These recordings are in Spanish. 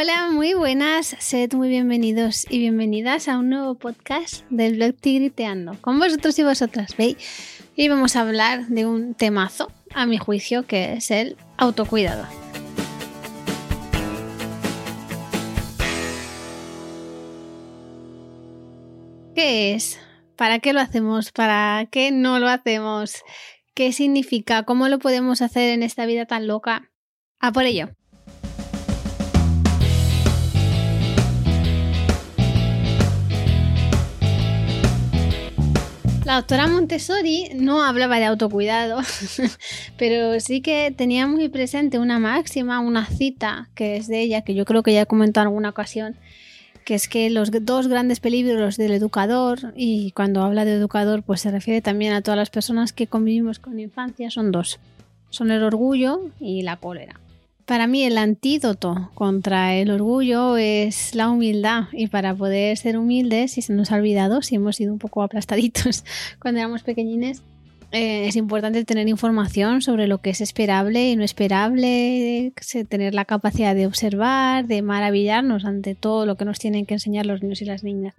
Hola, muy buenas, sed muy bienvenidos y bienvenidas a un nuevo podcast del blog Tigriteando. Con vosotros y vosotras, ¿veis? Y vamos a hablar de un temazo, a mi juicio, que es el autocuidado. ¿Qué es? ¿Para qué lo hacemos? ¿Para qué no lo hacemos? ¿Qué significa? ¿Cómo lo podemos hacer en esta vida tan loca? A por ello. La doctora Montessori no hablaba de autocuidado, pero sí que tenía muy presente una máxima, una cita que es de ella, que yo creo que ya he comentado en alguna ocasión, que es que los dos grandes peligros del educador, y cuando habla de educador pues se refiere también a todas las personas que convivimos con infancia, son dos. Son el orgullo y la cólera. Para mí el antídoto contra el orgullo es la humildad y para poder ser humildes, si se nos ha olvidado, si hemos sido un poco aplastaditos cuando éramos pequeñines, eh, es importante tener información sobre lo que es esperable y no esperable, tener la capacidad de observar, de maravillarnos ante todo lo que nos tienen que enseñar los niños y las niñas.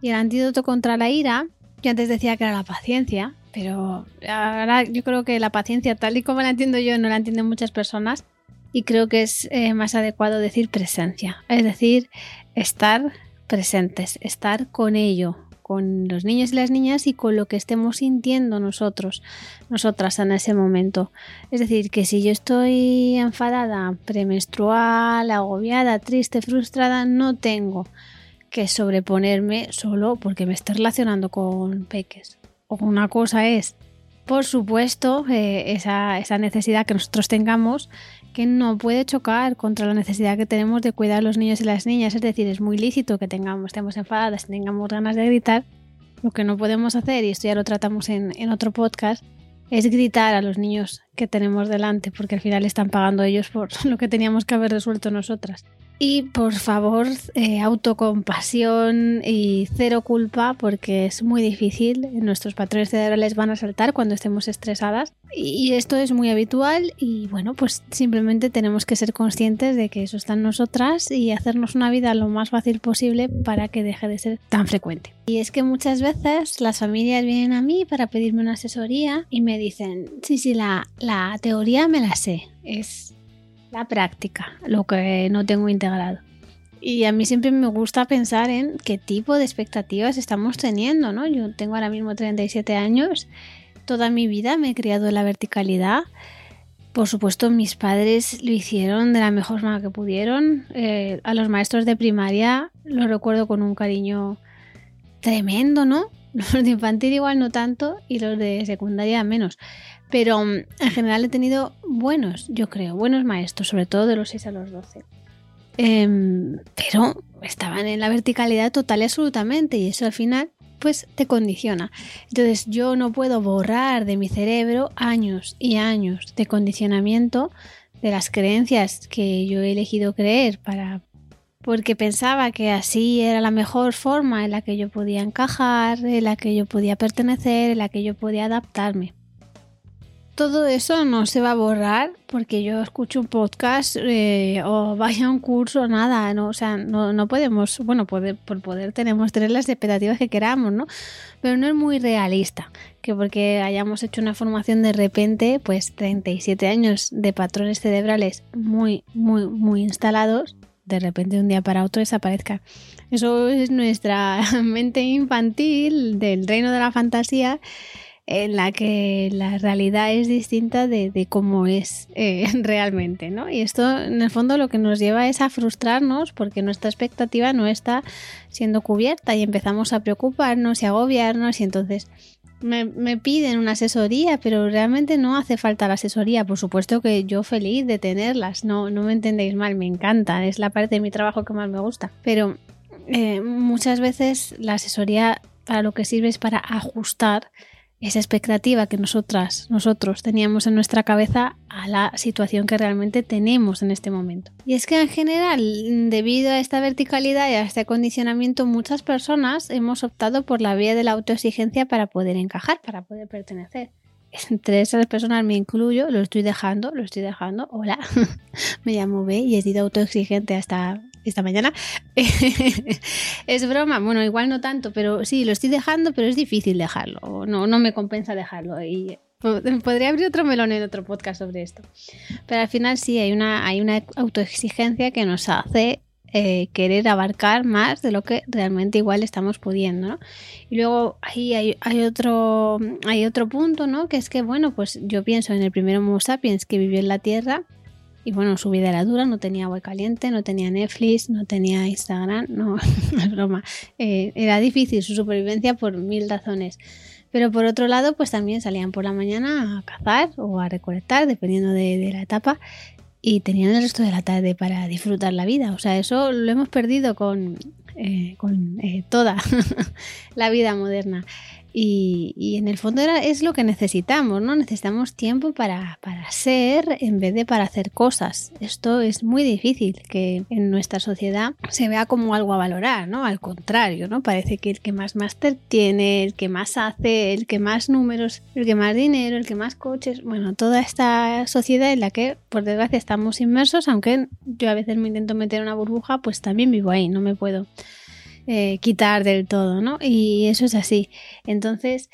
Y el antídoto contra la ira, yo antes decía que era la paciencia, pero ahora yo creo que la paciencia, tal y como la entiendo yo, no la entienden muchas personas, y creo que es eh, más adecuado decir presencia, es decir, estar presentes, estar con ello, con los niños y las niñas y con lo que estemos sintiendo nosotros, nosotras en ese momento. Es decir, que si yo estoy enfadada, premenstrual, agobiada, triste, frustrada, no tengo que sobreponerme solo porque me estoy relacionando con peques. O una cosa es, por supuesto, eh, esa, esa necesidad que nosotros tengamos que no puede chocar contra la necesidad que tenemos de cuidar a los niños y las niñas. Es decir, es muy lícito que tengamos, estemos enfadadas, tengamos ganas de gritar. Lo que no podemos hacer, y esto ya lo tratamos en, en otro podcast, es gritar a los niños que tenemos delante, porque al final están pagando ellos por lo que teníamos que haber resuelto nosotras. Y por favor, eh, autocompasión y cero culpa porque es muy difícil. Nuestros patrones cerebrales van a saltar cuando estemos estresadas. Y esto es muy habitual y bueno, pues simplemente tenemos que ser conscientes de que eso está en nosotras y hacernos una vida lo más fácil posible para que deje de ser tan frecuente. Y es que muchas veces las familias vienen a mí para pedirme una asesoría y me dicen, sí, sí, la, la teoría me la sé. Es la práctica, lo que no tengo integrado. Y a mí siempre me gusta pensar en qué tipo de expectativas estamos teniendo, ¿no? Yo tengo ahora mismo 37 años, toda mi vida me he criado en la verticalidad. Por supuesto, mis padres lo hicieron de la mejor manera que pudieron. Eh, a los maestros de primaria los recuerdo con un cariño tremendo, ¿no? Los de infantil igual no tanto y los de secundaria menos. Pero mm, en general he tenido buenos, yo creo, buenos maestros, sobre todo de los 6 a los 12. Em, pero estaban en la verticalidad total y absolutamente y eso al final pues te condiciona. Entonces yo no puedo borrar de mi cerebro años y años de condicionamiento de las creencias que yo he elegido creer para porque pensaba que así era la mejor forma en la que yo podía encajar, en la que yo podía pertenecer, en la que yo podía adaptarme todo eso no se va a borrar porque yo escucho un podcast eh, o vaya a un curso, nada, no, o sea, no, podemos, bueno, por poder tenemos tener las expectativas que queramos, ¿no? Pero no es muy realista que porque hayamos hecho una formación de repente, pues 37 años de patrones cerebrales muy, muy, muy instalados, de repente de un día para otro desaparezca. Eso es nuestra mente infantil del reino de la fantasía en la que la realidad es distinta de, cómo es eh, realmente, ¿no? Y esto en el fondo lo que nos lleva es a frustrarnos porque nuestra expectativa no está siendo cubierta y empezamos a preocuparnos y agobiarnos y entonces me, me, piden una asesoría, pero realmente no hace falta la asesoría. Por supuesto que yo feliz de tenerlas, no, no me entendéis mal, me encanta, es la parte de mi trabajo que más me gusta. Pero eh, muchas veces la asesoría para lo que sirve es para ajustar esa expectativa que nosotras, nosotros teníamos en nuestra cabeza a la situación que realmente tenemos en este momento. Y es que en general, debido a esta verticalidad y a este acondicionamiento, muchas personas hemos optado por la vía de la autoexigencia para poder encajar, para poder pertenecer. entre esas personas me incluyo, lo estoy dejando, lo estoy dejando. Hola, me llamo B y he sido autoexigente hasta esta mañana. es broma, bueno, igual no tanto, pero sí, lo estoy dejando, pero es difícil dejarlo. No, no me compensa dejarlo. Y podría abrir otro melón en otro podcast sobre esto. Pero al final sí, hay una, hay una autoexigencia que nos hace eh, querer abarcar más de lo que realmente igual estamos pudiendo, ¿no? Y luego ahí hay, otro, hay otro punto, ¿no? Que es que, bueno, pues yo pienso en el primer Homo sapiens que vivió en la Tierra y bueno, su vida era dura, no tenía agua caliente, no tenía Netflix, no tenía Instagram, no, es broma. Eh, era difícil su supervivencia por mil razones. Pero por otro lado, pues también salían por la mañana a cazar o a recolectar, dependiendo de la etapa y tenían el resto de la tarde para disfrutar la vida. O sea, eso lo hemos perdido con, eh, con eh, toda la vida moderna. Y, en el fondo era, es lo que necesitamos, ¿no? Necesitamos tiempo para, para, ser en vez de para hacer cosas. Esto es muy difícil que en nuestra sociedad se vea como algo a valorar, ¿no? Al contrario, ¿no? Parece que el que más máster tiene, el que más hace, el que más números, el que más dinero, el que más coches, bueno, toda esta sociedad en la que por desgracia estamos inmersos, aunque yo a veces me intento meter una burbuja, pues también vivo ahí, no me puedo eh, quitar del todo, ¿no? Y eso es así. Entonces,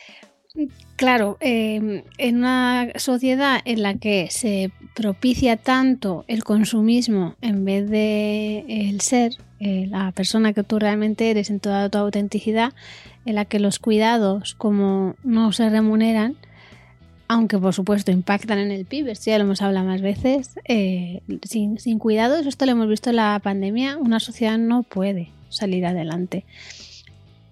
claro, em, en una sociedad en la que se propicia tanto el consumismo en vez de el ser, eh, la persona que tú realmente eres en toda tu autenticidad, en la que los cuidados como no se remuneran, aunque por supuesto impactan en el PIB, esto ya lo hemos hablado más veces, eh, sin, sin cuidados, esto lo hemos visto en la pandemia, una sociedad no puede salir adelante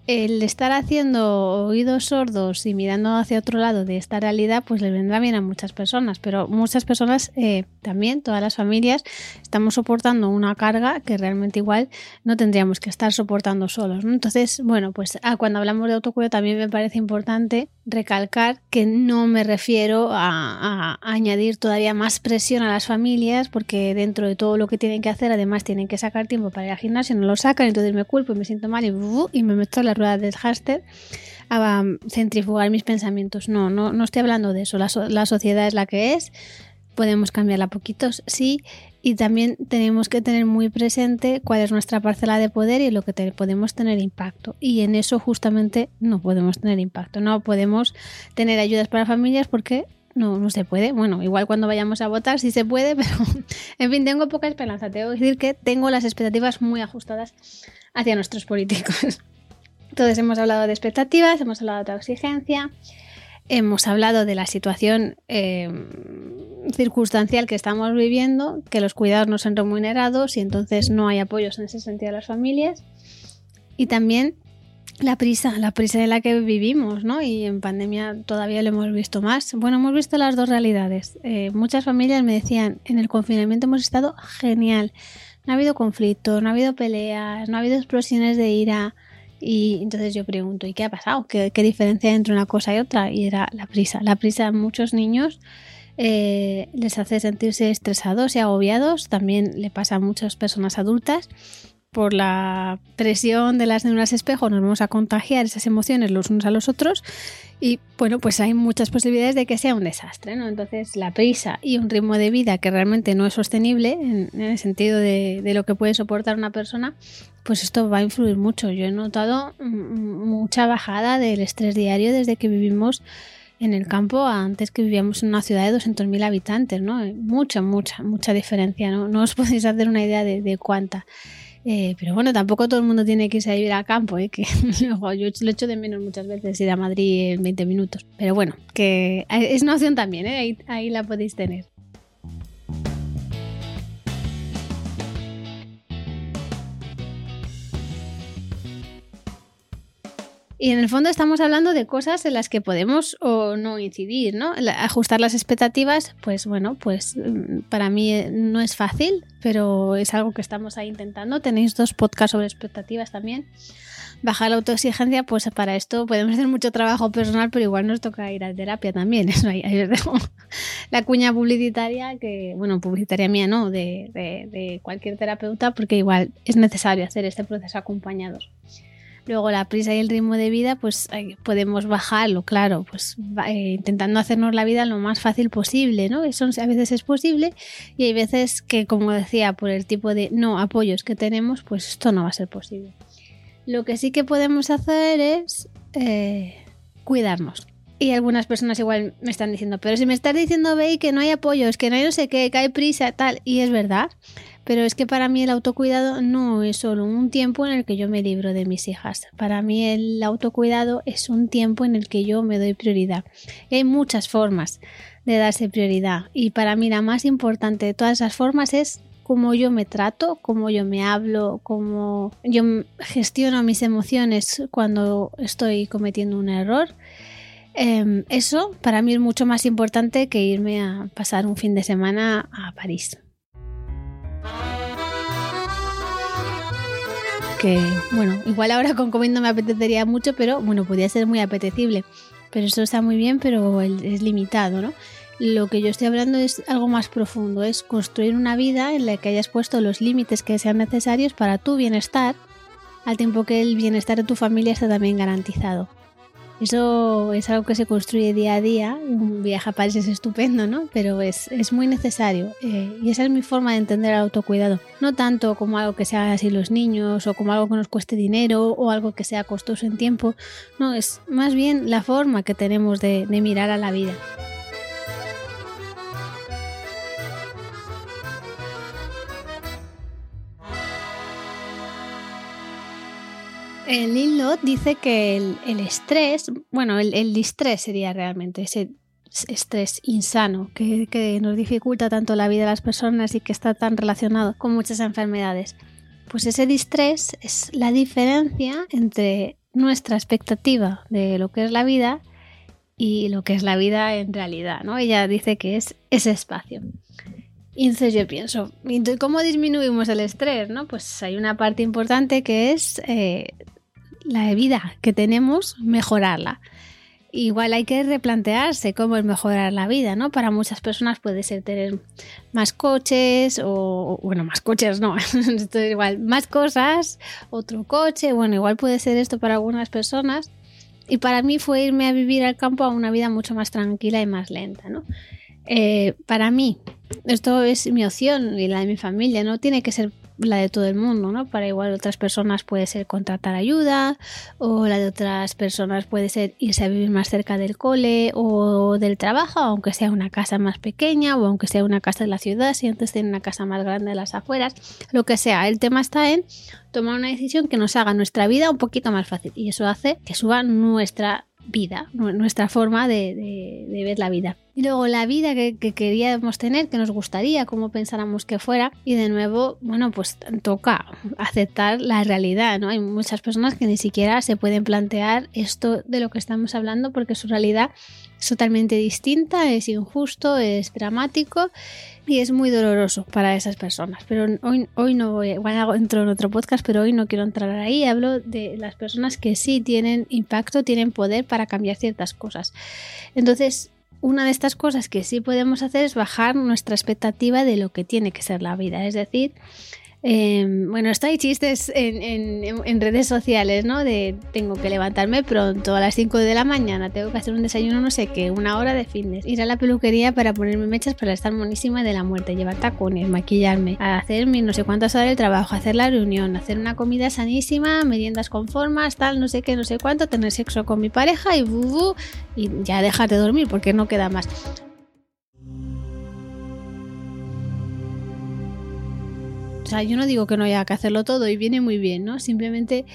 el estar haciendo oídos sordos y mirando hacia otro lado de esta realidad, pues le vendrá bien a muchas personas, pero muchas personas eh, también, todas las familias, estamos soportando una carga que realmente igual no tendríamos que estar soportando solos. Entonces, bueno, pues ah, cuando hablamos de autocuidado también me parece importante recalcar que no me refiero a, añadir todavía más presión a las familias, porque dentro de todo lo que tienen que hacer, además tienen que sacar tiempo para ir al gimnasio, no lo sacan, entonces me culpo y me siento mal y, me meto la rueda del háster a centrifugar mis pensamientos. No, no, no estoy hablando de eso. La, la sociedad es la que es. Podemos cambiarla poquitos, sí, y también tenemos que tener muy presente cuál es nuestra parcela de poder y lo que podemos tener impacto. Y en eso justamente no podemos tener impacto. No podemos tener ayudas para familias porque no, no se puede. Bueno, igual cuando vayamos a votar sí se puede, pero en fin, tengo poca esperanza. Tengo que decir que tengo las expectativas muy ajustadas hacia nuestros políticos. Entonces hemos hablado de expectativas, hemos hablado de exigencia, hemos hablado de la situación eh, circunstancial que estamos viviendo, que los cuidados no son remunerados y entonces no hay apoyos en ese sentido a las familias. Y también la prisa, la prisa en la que vivimos, ¿no? Y en pandemia todavía lo hemos visto más. Bueno, hemos visto las dos realidades. Eh, muchas familias me decían, en el confinamiento hemos estado genial. No ha habido conflictos, no ha habido peleas, no ha habido explosiones de ira. Y entonces yo pregunto, ¿y qué ha pasado? ¿Qué, diferencia hay entre una cosa y otra? Y era la prisa. La prisa a muchos niños eh, les hace sentirse estresados y agobiados. También le pasa a muchas personas adultas. Por la presión de las neuronas espejo nos vamos a contagiar esas emociones los unos a los otros y bueno, pues hay muchas posibilidades de que sea un desastre, ¿no? Entonces la prisa y un ritmo de vida que realmente no es sostenible en, el sentido de, de, lo que puede soportar una persona, pues esto va a influir mucho. Yo he notado mucha bajada del estrés diario desde que vivimos en el campo antes que vivíamos en una ciudad de 200.000 habitantes, ¿no? Mucha, mucha, mucha diferencia, ¿no? No os podéis hacer una idea de, cuánta. Eh, pero bueno, tampoco todo el mundo tiene que irse a vivir al campo, ¿eh? que yo lo echo de menos muchas veces ir a Madrid en 20 minutos. Pero bueno, que es una opción también, ¿eh? ahí la podéis tener. Y en el fondo estamos hablando de cosas en las que podemos o no incidir, ¿no? Ajustar las expectativas, pues bueno, pues mm, para mí eh, no es fácil, pero es algo que estamos ahí intentando. Tenéis dos podcasts sobre expectativas también. Bajar la autoexigencia, pues para esto podemos hacer mucho trabajo personal, pero igual nos toca ir a terapia también. Eso ahí, ahí os dejo la cuña publicitaria, que, bueno, publicitaria mía no, de, de, de cualquier terapeuta, porque igual es necesario hacer este proceso acompañados. Luego la prisa y el ritmo de vida, pues podemos bajarlo, claro, pues eh, intentando hacernos la vida lo más fácil posible, ¿no? Eso a veces es posible y hay veces que, como decía, por el tipo de no apoyos que tenemos, pues esto no va a ser posible. Lo que sí que podemos hacer es eh, cuidarnos. Y algunas personas igual me están diciendo, pero si me estás diciendo, ve que no hay apoyos, que no hay no sé qué, que hay prisa, tal, y es verdad. Pero es que para mí el autocuidado no es solo un tiempo en el que yo me libro de mis hijas. Para mí el autocuidado es un tiempo en el que yo me doy prioridad. Y hay muchas formas de darse prioridad. Y para mí la más importante de todas esas formas es cómo yo me trato, cómo yo me hablo, cómo yo gestiono mis emociones cuando estoy cometiendo un error. Em, eso para mí es mucho más importante que irme a pasar un fin de semana a París. Que bueno, igual ahora con COVID no me apetecería mucho, pero bueno, podría ser muy apetecible. Pero eso está muy bien, pero es limitado, ¿no? Lo que yo estoy hablando es algo más profundo, es construir una vida en la que hayas puesto los límites que sean necesarios para tu bienestar, al tiempo que el bienestar de tu familia está también garantizado. Eso es algo que se construye día a día. Un viaje a París es estupendo, ¿no? Pero es, muy necesario. Eh, y esa es mi forma de entender el autocuidado. No tanto como algo que sea así los niños o como algo que nos cueste dinero o algo que sea costoso en tiempo. No, es más bien la forma que tenemos de mirar a la vida. El Lilot dice que el, estrés, bueno, el, el, distrés sería realmente ese estrés insano que, que, nos dificulta tanto la vida de las personas y que está tan relacionado con muchas enfermedades. Pues ese distrés es la diferencia entre nuestra expectativa de lo que es la vida y lo que es la vida en realidad, ¿no? Ella dice que es ese espacio. Y entonces yo pienso, ¿cómo disminuimos el estrés? ¿no? Pues hay una parte importante que es eh, la vida que tenemos, mejorarla. Igual hay que replantearse cómo es mejorar la vida, ¿no? Para muchas personas puede ser tener más coches o, bueno, más coches no, esto es igual, más cosas, otro coche, bueno, igual puede ser esto para algunas personas. Y para mí fue irme a vivir al campo a una vida mucho más tranquila y más lenta, ¿no? Eh, para mí, esto es mi opción y la de mi familia, no tiene que ser la de todo el mundo, ¿no? Para igual otras personas puede ser contratar ayuda o la de otras personas puede ser irse a vivir más cerca del cole o del trabajo, aunque sea una casa más pequeña o aunque sea una casa de la ciudad, si antes tiene una casa más grande de las afueras, lo que sea. El tema está en tomar una decisión que nos haga nuestra vida un poquito más fácil y eso hace que suba nuestra vida, nuestra forma de, ver la vida. Y luego la vida que, queríamos tener, que nos gustaría, como pensáramos que fuera. Y de nuevo, bueno, pues toca aceptar la realidad, ¿no? Hay muchas personas que ni siquiera se pueden plantear esto de lo que estamos hablando porque su realidad es totalmente distinta, es injusto, es dramático y es muy doloroso para esas personas. Pero hoy, hoy no voy, igual entro en otro podcast, pero hoy no quiero entrar ahí. Hablo de las personas que sí tienen impacto, tienen poder para cambiar ciertas cosas. Entonces, una de estas cosas que sí podemos hacer es bajar nuestra expectativa de lo que tiene que ser la vida. Es decir, Em, bueno, esto hay chistes en, redes sociales, ¿no? De tengo que levantarme pronto a las 5 de la mañana, tengo que hacer un desayuno, no sé qué, una hora de fitness, ir a la peluquería para ponerme mechas para estar monísima de la muerte, llevar tacones, maquillarme, hacer mi no sé cuántas horas de trabajo, hacer la reunión, hacer una comida sanísima, meriendas con formas, tal, no sé qué, no sé cuánto, tener sexo con mi pareja y, y ya dejar de dormir porque no queda más. O sea, yo no digo que no haya que hacerlo todo y viene muy bien, ¿no? Simplemente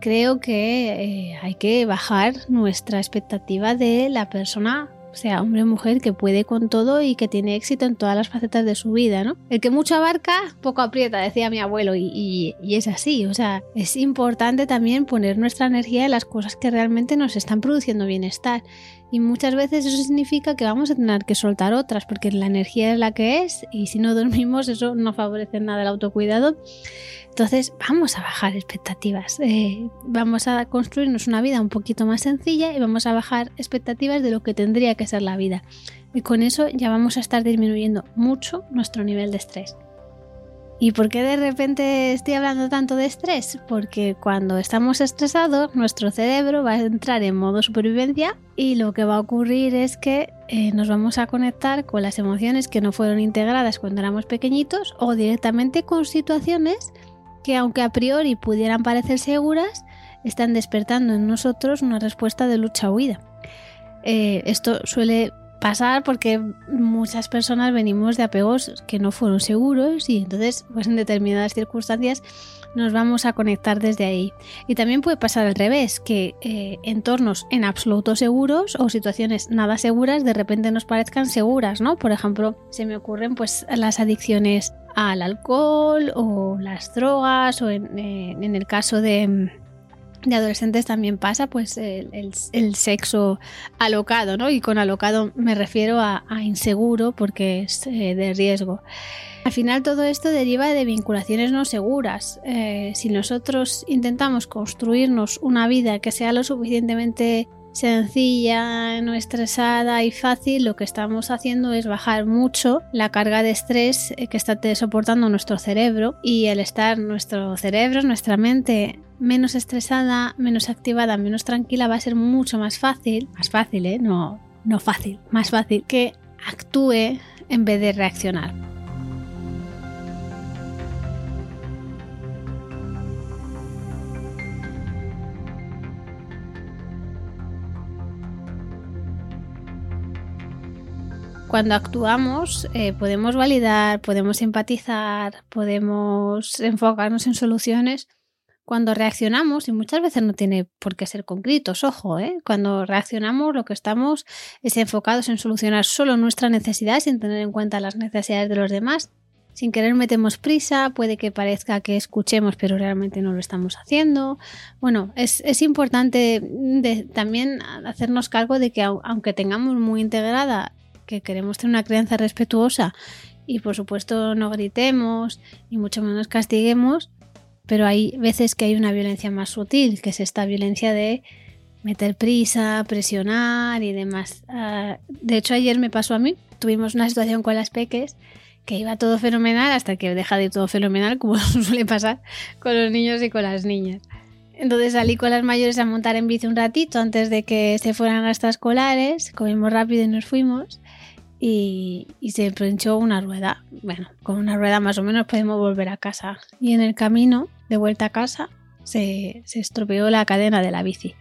creo que eh, hay que bajar nuestra expectativa de la persona sea hombre o mujer que puede con todo y que tiene éxito en todas las facetas de su vida, ¿no? El que mucho abarca, poco aprieta, decía mi abuelo, y, y, es así, o sea, es importante también poner nuestra energía en las cosas que realmente nos están produciendo bienestar. Y muchas veces eso significa que vamos a tener que soltar otras, porque la energía es la que es, y si no dormimos, eso no favorece nada el autocuidado. Entonces vamos a bajar expectativas, eh, vamos a construirnos una vida un poquito más sencilla y vamos a bajar expectativas de lo que tendría que ser la vida. Y con eso ya vamos a estar disminuyendo mucho nuestro nivel de estrés. ¿Y por qué de repente estoy hablando tanto de estrés? Porque cuando estamos estresados, nuestro cerebro va a entrar en modo supervivencia y lo que va a ocurrir es que eh, nos vamos a conectar con las emociones que no fueron integradas cuando éramos pequeñitos o directamente con situaciones que aunque a priori pudieran parecer seguras, están despertando en nosotros una respuesta de lucha-huida. Eh, esto suele pasar porque muchas personas venimos de apegos que no fueron seguros y entonces pues en determinadas circunstancias nos vamos a conectar desde ahí. Y también puede pasar al revés, que eh, entornos en absoluto seguros o situaciones nada seguras de repente nos parezcan seguras, ¿no? Por ejemplo, se me ocurren pues las adicciones al alcohol o las drogas o en eh, el caso de de adolescentes también pasa pues el, sexo alocado, ¿no? Y con alocado me refiero a, inseguro porque es eh, de riesgo. Al final todo esto deriva de vinculaciones no seguras. Eh, si nosotros intentamos construirnos una vida que sea lo suficientemente sencilla, no estresada y fácil, lo que estamos haciendo es bajar mucho la carga de estrés eh, que está soportando nuestro cerebro y el estar nuestro cerebro, nuestra mente menos estresada, menos activada, menos tranquila, va a ser mucho más fácil, más fácil, ¿eh? No, no fácil, más fácil que actúe en vez de reaccionar. cuando actuamos eh, podemos validar, podemos empatizar, podemos enfocarnos en soluciones. Cuando reaccionamos, y muchas veces no tiene por qué ser con gritos, ojo, ¿eh? cuando reaccionamos lo que estamos es enfocados en solucionar solo nuestra necesidad sin tener en cuenta las necesidades de los demás. Sin querer metemos prisa, puede que parezca que escuchemos pero realmente no lo estamos haciendo. Bueno, es, es importante también hacernos cargo de que aunque tengamos muy integrada que queremos tener una crianza respetuosa y por supuesto no gritemos y mucho menos castiguemos, pero hay veces que hay una violencia más sutil, que es esta violencia de meter prisa, presionar y demás. Ah, de hecho, ayer me pasó a mí, tuvimos una situación con las peques que iba todo fenomenal hasta que deja de ir todo fenomenal, como suele pasar con los niños y con las niñas. Entonces salí con las mayores a montar en bici un ratito antes de que se fueran a escolares, comimos rápido y nos fuimos y, se planchó una rueda. Bueno, con una rueda más o menos podemos volver a casa. Y en el camino de vuelta a casa se, se estropeó la cadena de la bici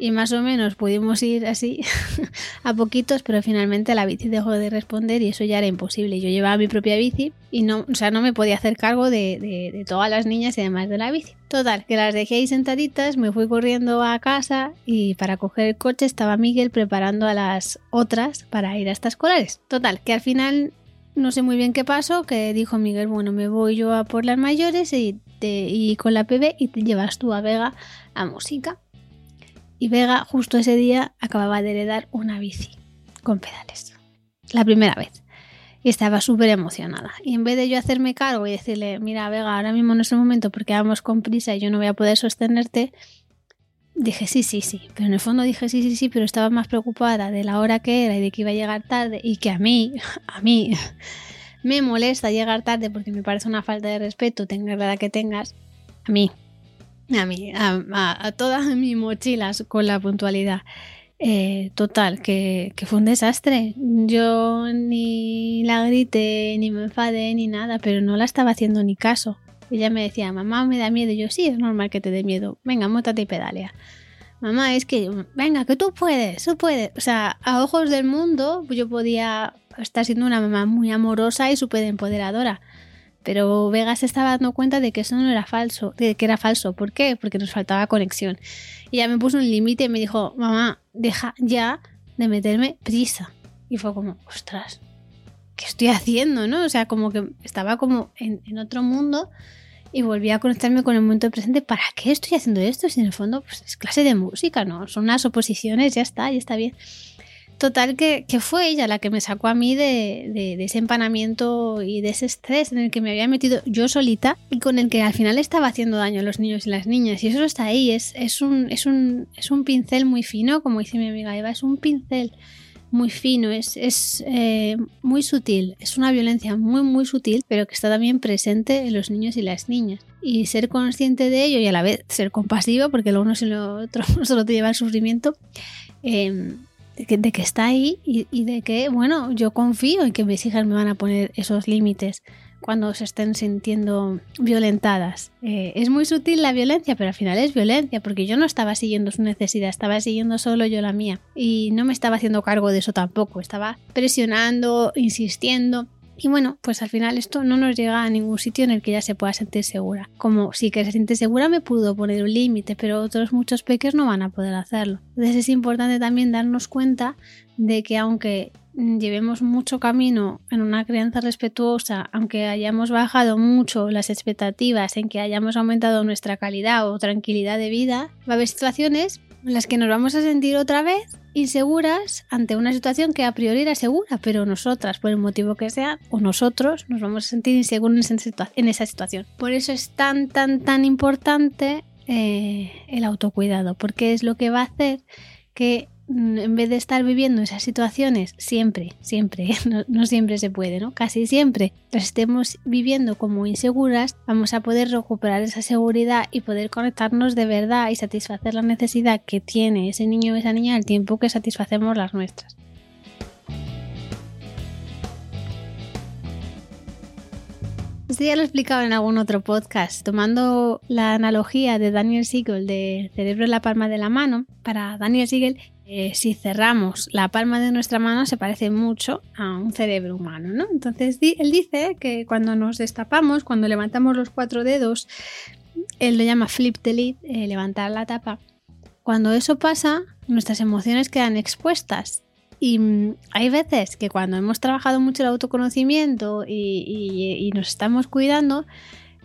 y más o menos pudimos ir así a poquitos, pero finalmente la bici dejó de responder y eso ya era imposible. Yo llevaba mi propia bici y no, o sea, no me podía hacer cargo de, de, todas las niñas y además de la bici. Total, que las dejé ahí sentaditas, me fui corriendo a casa y para coger el coche estaba Miguel preparando a las otras para ir a estas escolares. Total, que al final no sé muy bien qué pasó, que dijo Miguel, bueno, me voy yo a por las mayores y, y con la PB y te llevas tú a Vega a música. Y Vega justo ese día acababa de heredar una bici con pedales. La primera vez. Y estaba súper emocionada. Y en vez de yo hacerme cargo y decirle, mira Vega, ahora mismo no es el momento porque vamos con prisa y yo no voy a poder sostenerte, dije sí, sí, sí. Pero en el fondo dije sí, sí, sí, pero estaba más preocupada de la hora que era y de que iba a llegar tarde y que a mí, a mí, me molesta llegar tarde porque me parece una falta de respeto, tengas la edad que tengas. A mí, a mí, a, todas mis mochilas con la puntualidad. Eh, total, que, fue un desastre. Yo ni la grité, ni me enfadé, ni nada, pero no la estaba haciendo ni caso. Ella me decía, mamá, me da miedo. Yo, sí, es normal que te dé miedo. Venga, mótate y pedalea. Mamá, es que, venga, que tú puedes, tú puedes. O sea, a ojos del mundo, yo podía estar siendo una mamá muy amorosa y súper empoderadora. Pero Vega se estaba dando cuenta de que eso no era falso, de que era falso. ¿Por qué? Porque nos faltaba conexión. Y ya me puso un límite y me dijo, mamá, deja ya de meterme prisa. Y fue como, ostras, ¿qué estoy haciendo? ¿No? O sea, como que estaba como en, en otro mundo y volví a conectarme con el momento presente. ¿Para qué estoy haciendo esto? Si en el fondo pues, es clase de música, ¿no? Son unas oposiciones, ya está, ya está bien. Total que, fue ella la que me sacó a mí de, ese empanamiento y de ese estrés en el que me había metido yo solita y con el que al final estaba haciendo daño a los niños y las niñas. Y eso está ahí, es, es, un, es, un, es un pincel muy fino, como dice mi amiga Eva, es un pincel muy fino, es, es eh, muy sutil, es una violencia muy muy sutil, pero que está también presente en los niños y las niñas. Y ser consciente de ello y a la vez ser compasivo, porque lo uno sin lo otro solo te lleva al sufrimiento, em, de, que, está ahí y, de que, bueno, yo confío en que mis hijas me van a poner esos límites cuando se estén sintiendo violentadas. Eh, es muy sutil la violencia, pero al final es violencia, porque yo no estaba siguiendo su necesidad, estaba siguiendo solo yo la mía. Y no me estaba haciendo cargo de eso tampoco, estaba presionando, insistiendo. Y bueno, pues al final esto no nos llega a ningún sitio en el que ella se pueda sentir segura. Como si que se siente segura me pudo poner un límite, pero otros muchos peques no van a poder hacerlo. Entonces es importante también darnos cuenta de que aunque llevemos mucho camino en una crianza respetuosa, aunque hayamos bajado mucho las expectativas en que hayamos aumentado nuestra calidad o tranquilidad de vida, va a haber situaciones en las que nos vamos a sentir otra vez inseguras ante una situación que a priori era segura, pero nosotras, por el motivo que sea, o nosotros nos vamos a sentir inseguros en esa situación. Por eso es tan, tan, tan importante eh, el autocuidado, porque es lo que va a hacer que en vez de estar viviendo esas situaciones siempre, siempre, no, siempre se puede, ¿no? Casi siempre las estemos viviendo como inseguras, vamos a poder recuperar esa seguridad y poder conectarnos de verdad y satisfacer la necesidad que tiene ese niño o esa niña al tiempo que satisfacemos las nuestras. Esto ya lo he explicado en algún otro podcast, tomando la analogía de Daniel Siegel de cerebro en la palma de la mano. Para Daniel Siegel, eh, si cerramos la palma de nuestra mano se parece mucho a un cerebro humano, ¿no? Entonces él dice que cuando nos destapamos, cuando levantamos los cuatro dedos, él lo llama flip the lid, eh, levantar la tapa. Cuando eso pasa, nuestras emociones quedan expuestas y mm, hay veces que cuando hemos trabajado mucho el autoconocimiento y, nos estamos cuidando,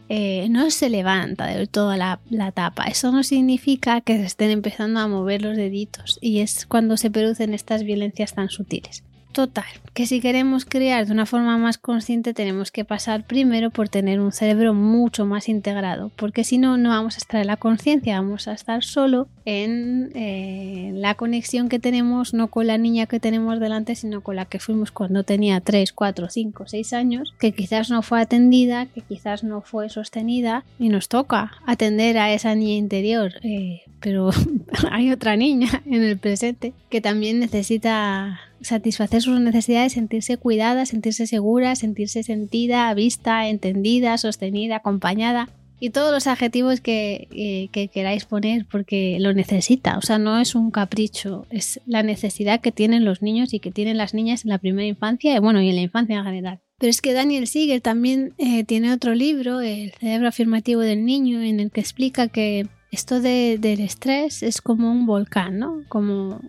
eh, no se levanta del todo la, la, tapa. Eso no significa que se estén empezando a mover los deditos y es cuando se producen estas violencias tan sutiles. Total, que si queremos crear de una forma más consciente tenemos que pasar primero por tener un cerebro mucho más integrado, porque si no, no vamos a estar en la conciencia, vamos a estar solo en eh, la conexión que tenemos, no con la niña que tenemos delante, sino con la que fuimos cuando tenía 3, 4, 5, 6 años, que quizás no fue atendida, que quizás no fue sostenida y nos toca atender a esa niña interior. Eh, pero hay otra niña en el presente que también necesita satisfacer sus necesidades, sentirse cuidada, sentirse segura, sentirse sentida, vista, entendida, sostenida, acompañada y todos los adjetivos que, eh, que, queráis poner porque lo necesita. O sea, no es un capricho, es la necesidad que tienen los niños y que tienen las niñas en la primera infancia y bueno, y en la infancia en general. Pero es que Daniel Siegel también eh, tiene otro libro, El cerebro afirmativo del niño, en el que explica que esto del estrés es como un volcán, ¿no? Como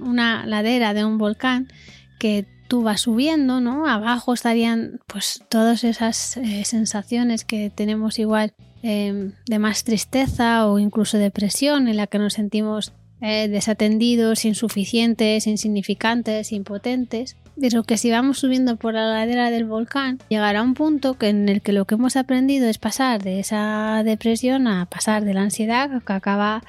una, ladera de un volcán que tú vas subiendo, ¿no? Abajo estarían pues todas esas eh, sensaciones que tenemos igual em, de más tristeza o incluso depresión en la que nos sentimos eh, desatendidos, insuficientes, insignificantes, impotentes pero que si vamos subiendo por la ladera del volcán, llegará un punto que en el que lo que hemos aprendido es pasar de esa depresión a pasar de la ansiedad que acaba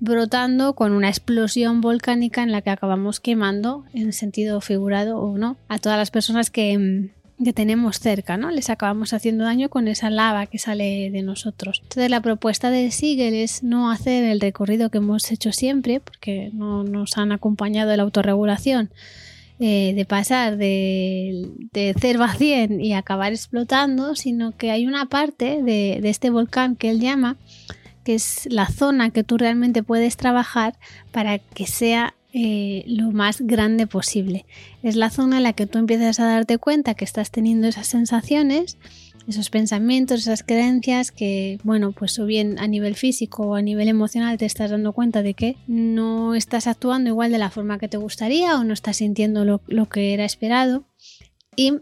brotando con una explosión volcánica en la que acabamos quemando, en sentido figurado o no, a todas las personas que, que tenemos cerca, ¿no? Les acabamos haciendo daño con esa lava que sale de nosotros. Entonces la propuesta de Siegel es no hacer el recorrido que hemos hecho siempre, porque no nos han acompañado la autorregulación, eh, de pasar de, de 0 a 100 y acabar explotando, sino que hay una parte de, este volcán que él llama, que es la zona que tú realmente puedes trabajar para que sea eh, lo más grande posible. Es la zona en la que tú empiezas a darte cuenta que estás teniendo esas sensaciones esos pensamientos, esas creencias que, bueno, pues o bien a nivel físico o a nivel emocional te estás dando cuenta de que no estás actuando igual de la forma que te gustaría o no estás sintiendo lo, lo que era esperado y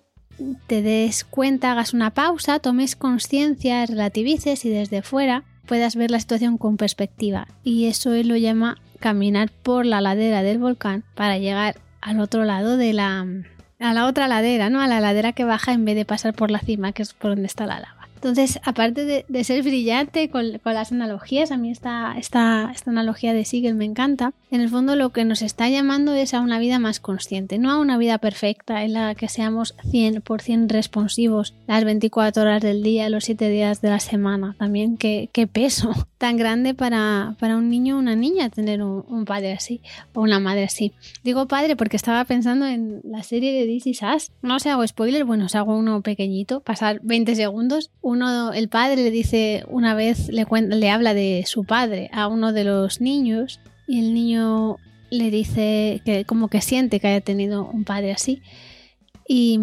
te des cuenta, hagas una pausa, tomes conciencia, relativices y desde fuera puedas ver la situación con perspectiva. Y eso él lo llama caminar por la ladera del volcán para llegar al otro lado de la, a la otra ladera, ¿no? A la ladera que baja en vez de pasar por la cima, que es por donde está la lava. Entonces, aparte de, ser brillante con, las analogías, a mí esta, esta, esta analogía de Siegel me encanta, en el fondo lo que nos está llamando es a una vida más consciente, no a una vida perfecta en la que seamos 100% responsivos las 24 horas del día, los 7 días de la semana. También qué, qué peso tan grande para, para, un niño o una niña tener un, padre así o una madre así. Digo padre porque estaba pensando en la serie de This Is Us. No os hago spoiler, bueno, os hago uno pequeñito, pasar 20 segundos uno, el padre le dice una vez, le, le habla de su padre a uno de los niños y el niño le dice que como que siente que haya tenido un padre así. Y,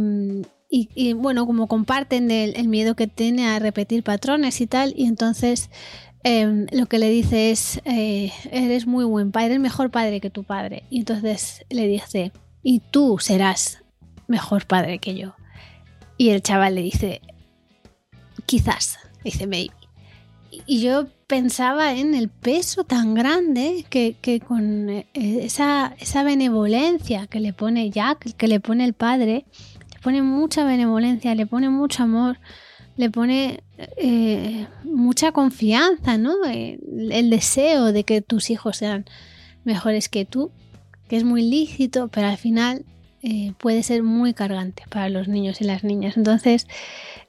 y, bueno, como comparten el, miedo que tiene a repetir patrones y tal, y entonces em, lo que le dice es, eh, eres muy buen padre, eres mejor padre que tu padre. Y entonces le dice, y tú serás mejor padre que yo. Y el chaval le dice, quizás, dice maybe. Y yo pensaba en el peso tan grande que, con eh, esa, esa, benevolencia que le pone Jack, que le pone el padre, le pone mucha benevolencia, le pone mucho amor, le pone eh, mucha confianza, ¿no? Eh, el deseo de que tus hijos sean mejores que tú, que es muy lícito, pero al final puede ser muy cargante para los niños y las niñas. Entonces,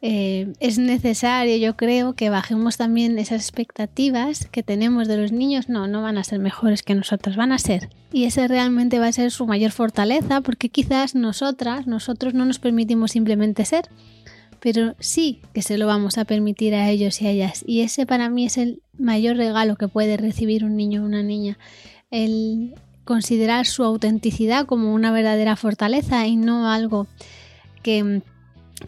eh, es necesario, yo creo, que bajemos también esas expectativas que tenemos de los niños. No, no van a ser mejores que nosotros, van a ser. Y ese realmente va a ser su mayor fortaleza, porque quizás nosotras, nosotros no nos permitimos simplemente ser, pero sí que se lo vamos a permitir a ellos y a ellas. Y ese para mí es el mayor regalo que puede recibir un niño o una niña. El considerar su autenticidad como una verdadera fortaleza y no algo que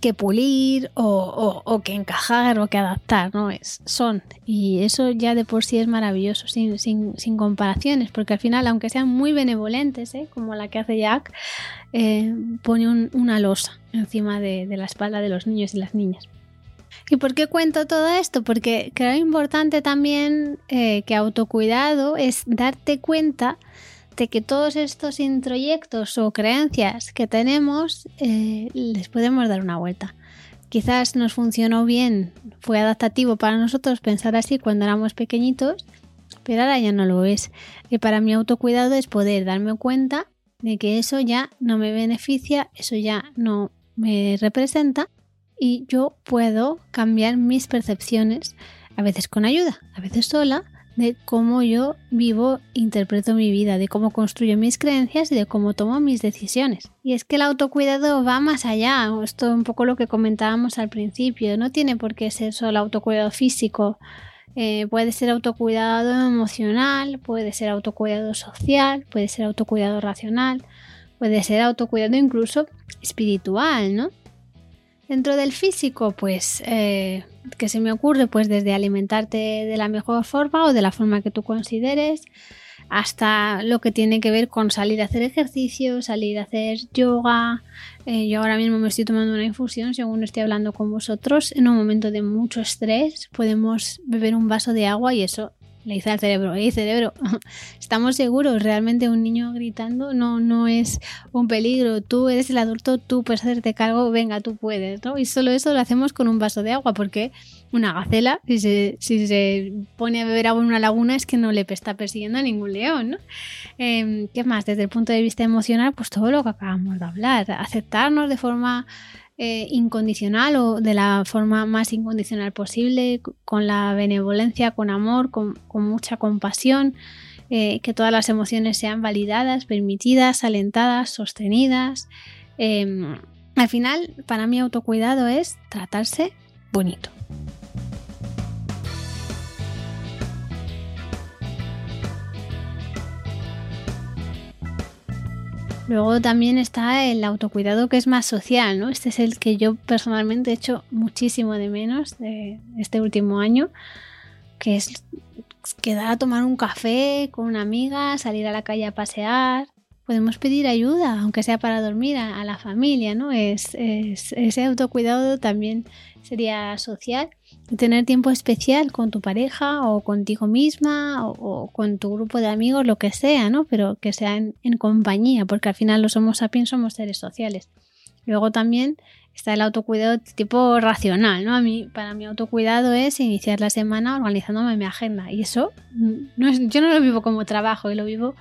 que pulir o, que encajar o que adaptar, ¿no? Es, son. Y eso ya de por sí es maravilloso, sin, sin, comparaciones, porque al final, aunque sean muy benevolentes, ¿eh? como la que hace Jack, eh, pone una losa encima de, la espalda de los niños y las niñas. ¿Y por qué cuento todo esto? Porque creo importante también eh, que autocuidado es darte cuenta que todos estos introyectos o creencias que tenemos eh, les podemos dar una vuelta. Quizás nos funcionó bien, fue adaptativo para nosotros pensar así cuando éramos pequeñitos, pero ahora ya no lo es. Y para mi autocuidado es poder darme cuenta de que eso ya no me beneficia, eso ya no me representa y yo puedo cambiar mis percepciones, a veces con ayuda, a veces sola, de cómo yo vivo, interpreto mi vida, de cómo construyo mis creencias y de cómo tomo mis decisiones. Y es que el autocuidado va más allá, esto es un poco lo que comentábamos al principio, no tiene por qué ser solo autocuidado físico, eh, puede ser autocuidado emocional, puede ser autocuidado social, puede ser autocuidado racional, puede ser autocuidado incluso espiritual, ¿no? Dentro del físico, pues, eh, ¿qué se me ocurre? Pues desde alimentarte de la mejor forma o de la forma que tú consideres, hasta lo que tiene que ver con salir a hacer ejercicio, salir a hacer yoga. Eh, yo ahora mismo me estoy tomando una infusión, según estoy hablando con vosotros, en un momento de mucho estrés podemos beber un vaso de agua y eso le dice al cerebro, hey cerebro, estamos seguros, realmente un niño gritando no, no es un peligro, tú eres el adulto, tú puedes hacerte cargo, venga, tú puedes, ¿no? Y solo eso lo hacemos con un vaso de agua, porque una gacela, si se, si se pone a beber agua en una laguna, es que no le está persiguiendo a ningún león, ¿no? Em, ¿Qué más? Desde el punto de vista emocional, pues todo lo que acabamos de hablar, aceptarnos de forma eh, incondicional o de la forma más incondicional posible, con la benevolencia, con amor, con, mucha compasión, eh, que todas las emociones sean validadas, permitidas, alentadas, sostenidas. Em, al final, para mí autocuidado es tratarse bonito. Luego también está el autocuidado que es más social, ¿no? Este es el que yo personalmente he hecho muchísimo de menos este último año, que es quedar a tomar un café con una amiga, salir a la calle a pasear. Podemos pedir ayuda, aunque sea para dormir, a, la familia, ¿no? Es, ese autocuidado también sería social tener tiempo especial con tu pareja o contigo misma o, con tu grupo de amigos, lo que sea, ¿no? Pero que sea en, compañía, porque al final los somos sapiens somos seres sociales. Luego también está el autocuidado tipo racional, ¿no? A mí, para mi autocuidado es iniciar la semana organizándome mi agenda. Y eso no es, yo no lo vivo como trabajo, y lo vivo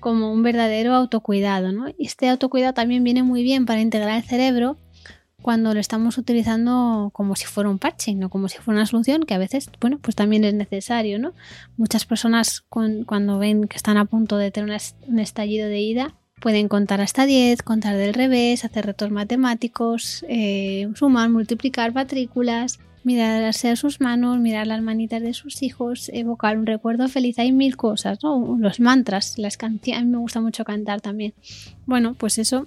como un verdadero autocuidado, ¿no? Y este autocuidado también viene muy bien para integrar el cerebro cuando lo estamos utilizando como si fuera un parche, no como si fuera una solución, que a veces, bueno, pues también es necesario, ¿no? Muchas personas cuando ven que están a punto de tener un estallido de ida, pueden contar hasta 10, contar del revés, hacer retos matemáticos, eh, sumar, multiplicar matrículas, mirarse a sus manos, mirar las manitas de sus hijos, evocar un recuerdo feliz. Hay mil cosas, ¿no? Los mantras, las canciones. A mí me gusta mucho cantar también. Bueno, pues eso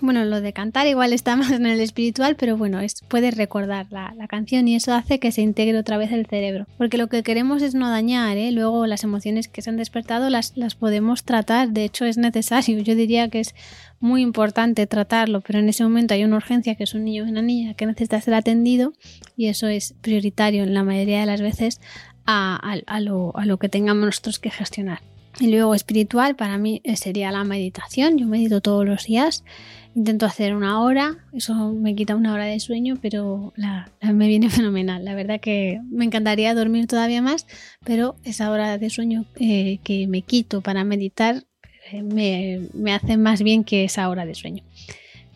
bueno, lo de cantar igual está más en el espiritual, pero bueno, es, puedes recordar la, canción y eso hace que se integre otra vez el cerebro. Porque lo que queremos es no dañar, ¿eh? luego las emociones que se han despertado las, las podemos tratar, de hecho es necesario, yo diría que es muy importante tratarlo, pero en ese momento hay una urgencia que es un niño o una niña que necesita ser atendido y eso es prioritario en la mayoría de las veces a, lo, a lo que tengamos nosotros que gestionar. Y luego espiritual para mí eh, sería la meditación. Yo medito todos los días. Intento hacer una hora. Eso me quita una hora de sueño, pero me viene fenomenal. La verdad que me encantaría dormir todavía más, pero esa hora de sueño eh, que me quito para meditar eh, me, me hace más bien que esa hora de sueño.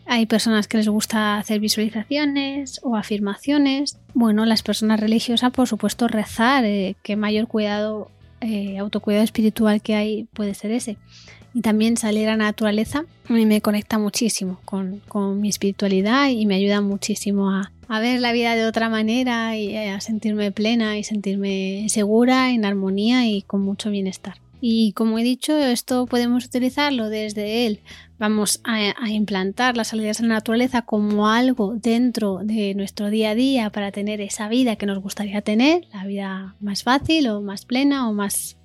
Hay personas que les gusta hacer visualizaciones o afirmaciones. Bueno, las personas religiosas, por supuesto, rezar. que mayor cuidado eh, autocuidado espiritual que hay puede ser ese. Y también salir a la naturaleza a mí me conecta muchísimo con, mi espiritualidad y me ayuda muchísimo a, ver la vida de otra manera y a sentirme plena y sentirme segura, en armonía y con mucho bienestar. Y como he dicho, esto podemos utilizarlo desde él. Vamos a, implantar las salidas a la naturaleza como algo dentro de nuestro día a día para tener esa vida que nos gustaría tener, la vida más fácil o más plena o más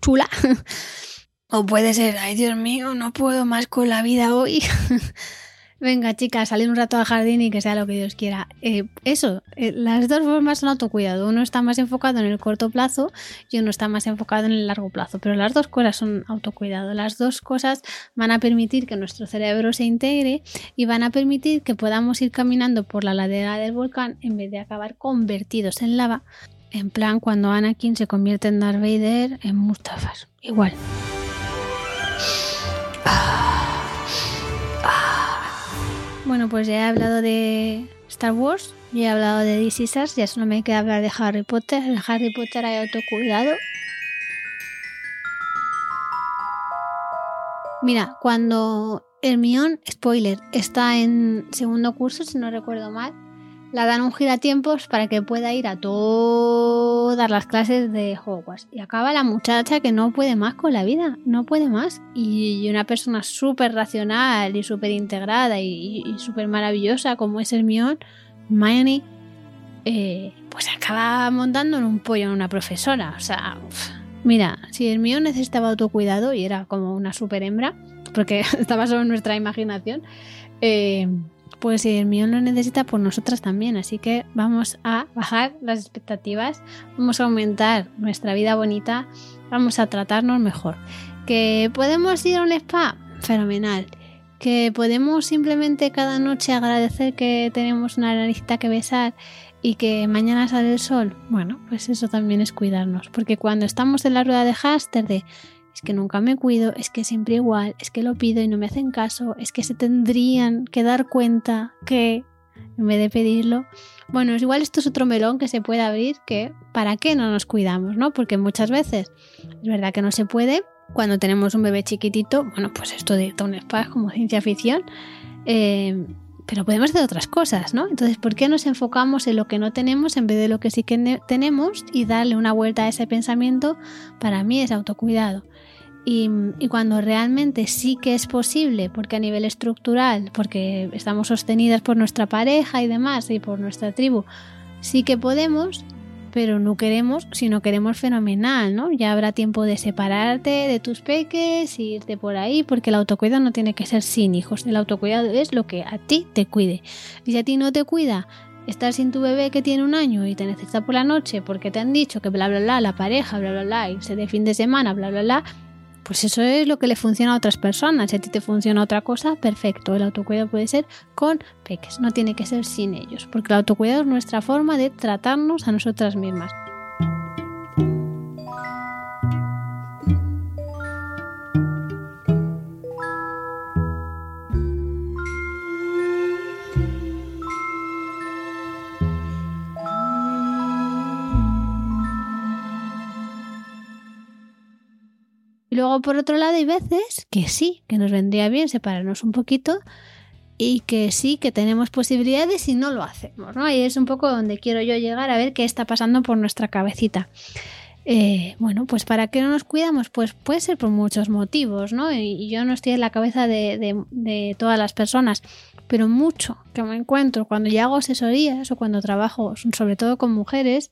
chula. o puede ser, ay Dios mío, no puedo más con la vida hoy. Venga, chicas, salir un rato al jardín y que sea lo que Dios quiera. Eh, eso, eh, las dos formas son autocuidado. Uno está más enfocado en el corto plazo y uno está más enfocado en el largo plazo. Pero las dos cosas son autocuidado. Las dos cosas van a permitir que nuestro cerebro se integre y van a permitir que podamos ir caminando por la ladera del volcán en vez de acabar convertidos en lava. En plan, cuando Anakin se convierte en Darth Vader en Mustafas. Igual. Bueno, pues ya he hablado de Star Wars, ya he hablado de DC ya solo me queda hablar de Harry Potter. En Harry Potter hay autocuidado. Mira, cuando Hermione, spoiler, está en segundo curso, si no recuerdo mal, la dan un giratiempos para que pueda ir a todas las clases de Hogwarts. Y acaba la muchacha que no puede más con la vida, no puede más. Y una persona súper racional y súper integrada y, súper maravillosa como es Hermione, Hermione, eh, pues acaba montando en un pollo en una profesora. O sea, mira, si Hermione necesitaba autocuidado y era como una super hembra, porque estaba solo en nuestra imaginación, eh, pues si el mío lo necesita, pues nosotras también. Así que vamos a bajar las expectativas, vamos a aumentar nuestra vida bonita, vamos a tratarnos mejor. ¿Que podemos ir a un spa? Fenomenal. ¿Que podemos simplemente cada noche agradecer que tenemos una naricita que besar y que mañana sale el sol? Bueno, pues eso también es cuidarnos. Porque cuando estamos en la rueda de Haster de es que nunca me cuido, es que siempre igual, es que lo pido y no me hacen caso, es que se tendrían que dar cuenta que en vez de pedirlo, bueno, es igual esto es otro melón que se puede abrir que para qué no nos cuidamos, ¿no? Porque muchas veces es verdad que no se puede cuando tenemos un bebé chiquitito, bueno, pues esto de un spa como ciencia ficción, eh, pero podemos hacer otras cosas, ¿no? Entonces, ¿por qué nos enfocamos en lo que no tenemos en vez de lo que sí que tenemos y darle una vuelta a ese pensamiento? Para mí es autocuidado. Y, cuando realmente sí que es posible, porque a nivel estructural, porque estamos sostenidas por nuestra pareja y demás, y por nuestra tribu, sí que podemos, pero no queremos, si no queremos fenomenal, ¿no? Ya habrá tiempo de separarte de tus peques, irte por ahí, porque el autocuidado no tiene que ser sin hijos, el autocuidado es lo que a ti te cuide. Y si a ti no te cuida, estar sin tu bebé que tiene un año y te necesita por la noche porque te han dicho que bla bla bla, la pareja, bla bla bla, irse de fin de semana, bla bla bla, pues eso es lo que le funciona a otras personas. Si a ti te funciona otra cosa, perfecto. El autocuidado puede ser con peques, no tiene que ser sin ellos, porque el autocuidado es nuestra forma de tratarnos a nosotras mismas. Y luego, por otro lado, hay veces que sí, que nos vendría bien separarnos un poquito y que sí, que tenemos posibilidades y no lo hacemos, ¿no? Ahí es un poco donde quiero yo llegar a ver qué está pasando por nuestra cabecita. Eh, bueno, pues ¿para qué no nos cuidamos? Pues puede ser por muchos motivos, ¿no? Y, yo no estoy en la cabeza de, de, todas las personas, pero mucho que me encuentro cuando ya hago asesorías o cuando trabajo, sobre todo con mujeres,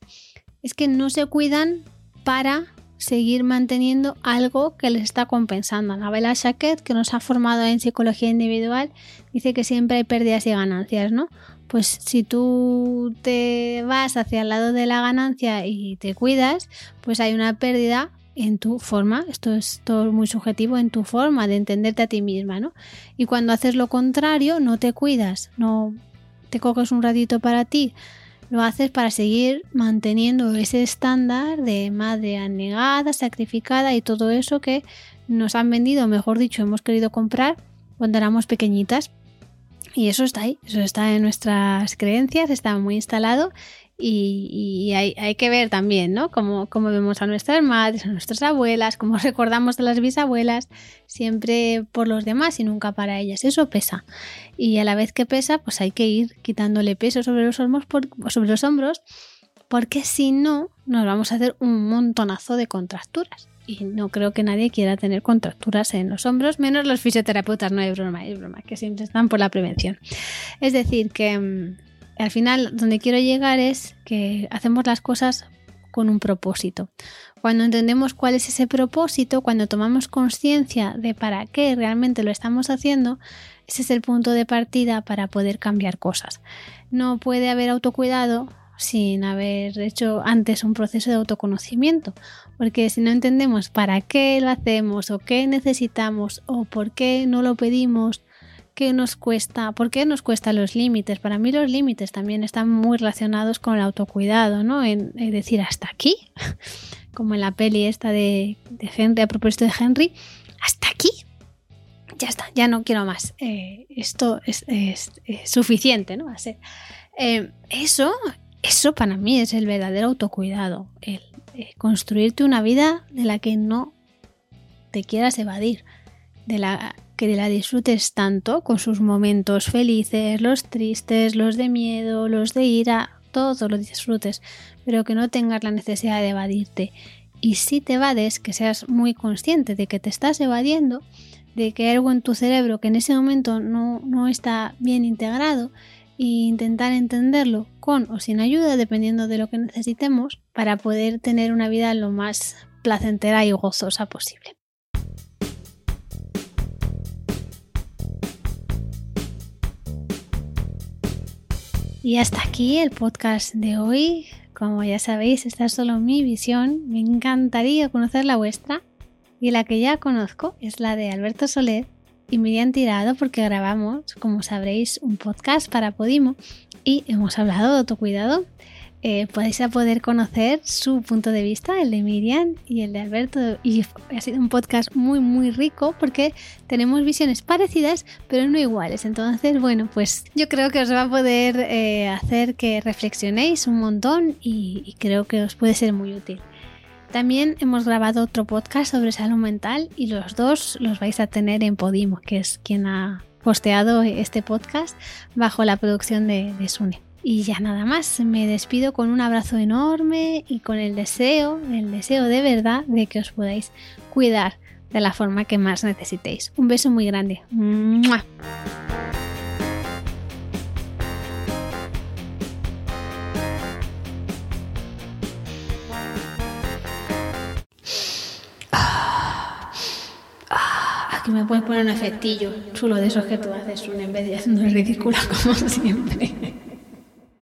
es que no se cuidan para seguir manteniendo algo que les está compensando. Anabela Shaquet, que nos ha formado en psicología individual, dice que siempre hay pérdidas y ganancias, ¿no? Pues si tú te vas hacia el lado de la ganancia y te cuidas, pues hay una pérdida en tu forma, esto es todo muy subjetivo, en tu forma de entenderte a ti misma, ¿no? Y cuando haces lo contrario, no te cuidas, no te coges un ratito para ti, lo haces para seguir manteniendo ese estándar de madre anegada, sacrificada y todo eso que nos han vendido, mejor dicho, hemos querido comprar cuando éramos pequeñitas. Y eso está ahí, eso está en nuestras creencias, está muy instalado y, hay, que ver también, ¿no? Cómo, vemos a nuestras madres, a nuestras abuelas, cómo recordamos a las bisabuelas, siempre por los demás y nunca para ellas. Eso pesa. Y a la vez que pesa, pues hay que ir quitándole peso sobre los hombros, sobre los hombros porque si no, nos vamos a hacer un montonazo de contracturas. Y no creo que nadie quiera tener contracturas en los hombros, menos los fisioterapeutas, no hay broma, es broma, que siempre están por la prevención. Es decir, que mm, al final donde quiero llegar es que hacemos las cosas con un propósito. Cuando entendemos cuál es ese propósito, cuando tomamos conciencia de para qué realmente lo estamos haciendo, ese es el punto de partida para poder cambiar cosas. No puede haber autocuidado sin haber hecho antes un proceso de autoconocimiento, porque si no entendemos para qué lo hacemos o qué necesitamos o por qué no lo pedimos ¿Qué nos cuesta? ¿Por qué nos cuesta los límites? Para mí los límites también están muy relacionados con el autocuidado, ¿no? En, decir hasta aquí, como en la peli esta de, Henry, a propósito de Henry, hasta aquí. Ya está, ya no quiero más. Eh, esto es, suficiente, ¿no? Eh, eso, eso para mí es el verdadero autocuidado, el eh, construirte una vida de la que no te quieras evadir, de la que la disfrutes tanto con sus momentos felices, los tristes, los de miedo, los de ira, todo lo disfrutes, pero que no tengas la necesidad de evadirte. Y si te evades, que seas muy consciente de que te estás evadiendo, de que hay algo en tu cerebro que en ese momento no, no está bien integrado, e intentar entenderlo con o sin ayuda, dependiendo de lo que necesitemos, para poder tener una vida lo más placentera y gozosa posible. Y hasta aquí el podcast de hoy. Como ya sabéis, esta es solo mi visión. Me encantaría conocer la vuestra. Y la que ya conozco es la de Alberto Soler y Miriam Tirado porque grabamos, como sabréis, un podcast para Podimo y hemos hablado de autocuidado eh, podéis poder conocer su punto de vista, el de Miriam y el de Alberto. Y ha sido un podcast muy, muy rico porque tenemos visiones parecidas, pero no iguales. Entonces, bueno, pues yo creo que os va a poder eh, hacer que reflexionéis un montón y, creo que os puede ser muy útil. También hemos grabado otro podcast sobre salud mental y los dos los vais a tener en Podimo, que es quien ha posteado este podcast bajo la producción de, de Sune. Y ya nada más, me despido con un abrazo enorme y con el deseo, el deseo de verdad de que os podáis cuidar de la forma que más necesitéis. Un beso muy grande. Ah, aquí me puedes poner un efectillo chulo de esos que tú haces, un en vez de haciendo el ridículo como siempre.